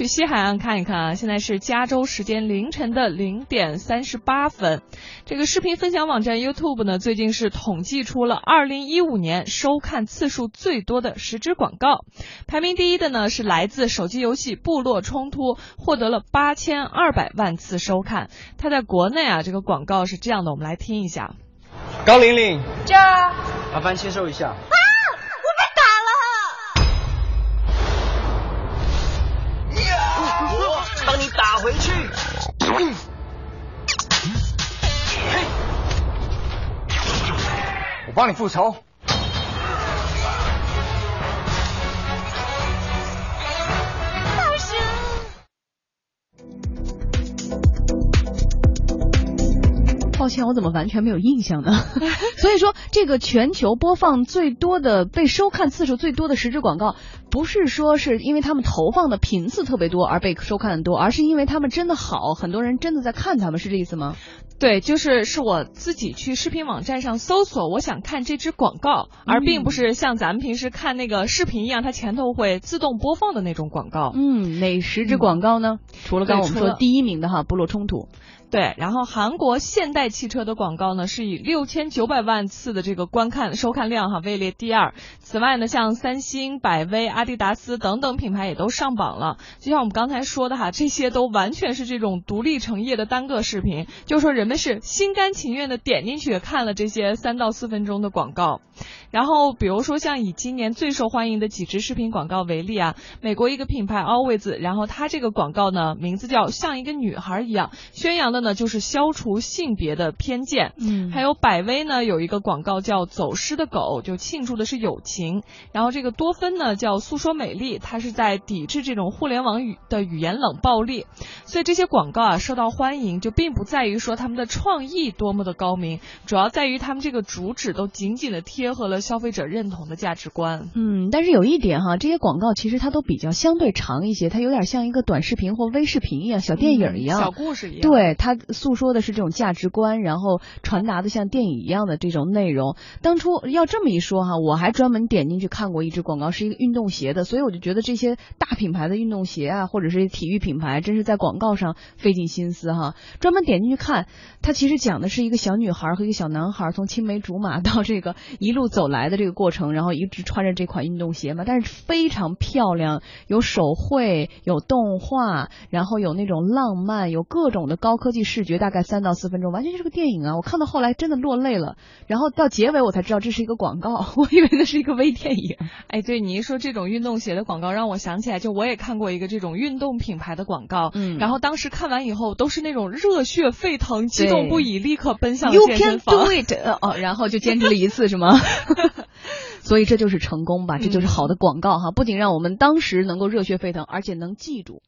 去西海岸看一看啊，现在是加州时间凌晨的零点三十八分。这个视频分享网站 YouTube 呢，最近是统计出了二零一五年收看次数最多的十支广告，排名第一的呢是来自手机游戏《部落冲突》，获得了八千二百万次收看。它在国内啊，这个广告是这样的，我们来听一下。高玲玲，这麻烦签收一下。啊！回去。我帮你复仇。抱歉，我怎么完全没有印象呢？所以说，这个全球播放最多的、被收看次数最多的十支广告，不是说是因为他们投放的频次特别多而被收看的多，而是因为他们真的好，很多人真的在看他们，是这意思吗？对，就是是我自己去视频网站上搜索，我想看这支广告，而并不是像咱们平时看那个视频一样，它前头会自动播放的那种广告。嗯，哪十支广告呢？除了刚刚我们说第一名的哈，部落冲突。对，然后韩国现代汽车的广告呢，是以六千九百万次的这个观看收看量哈位列第二。此外呢，像三星、百威、阿迪达斯等等品牌也都上榜了。就像我们刚才说的哈，这些都完全是这种独立成业的单个视频，就是说人们是心甘情愿的点进去看了这些三到四分钟的广告。然后比如说像以今年最受欢迎的几支视频广告为例啊，美国一个品牌 Always，然后它这个广告呢名字叫像一个女孩一样，宣扬的呢就是消除性别的偏见。嗯还有百威呢有一个广告叫走失的狗，就庆祝的是友情。然后这个多芬呢叫诉说美丽，它是在抵制这种互联网语的语言冷暴力。所以这些广告啊受到欢迎，就并不在于说他们的创意多么的高明，主要在于他们这个主旨都紧紧的贴合了消费者认同的价值观。嗯，但是有一点哈，这些广告其实它都比较相对长一些，它有点像一个短视频或微视频一样，小电影一样。嗯小故事一样。对，它诉说的是这种价值观，然后传达的像电影一样的这种内容。当初要这么一说哈，我还专门点进去看过一支广告，是一个运动鞋的，所以我就觉得这些大品牌的运动鞋啊，或者是体育品牌，真是在广告上费尽心思哈。专门点进去看，它其实讲的是一个小女孩和一个小男孩从青梅竹马到这个一路走来的这个过程，然后一直穿着这款运动鞋嘛，但是非常漂亮，有手绘，有动画，然后有那种浪漫，有各种的高科技视觉，大概三到四分钟，完全就是个电影啊！我看到后来真的落泪了，然后到结尾我才知道这是一个广告，我以为那是一个微电影。哎，对你一说这种运动鞋的广告，让我想起来，就我也看过一个这种运动品牌的广告，嗯然后当时看完以后都是那种热血沸腾、激动不已，立刻奔向 You can 身房 do。it，呃哦，然后就坚持了一次是吗？所以这就是成功吧，这就是好的广告哈，不仅让我们当时能够热血沸腾，而且能记住。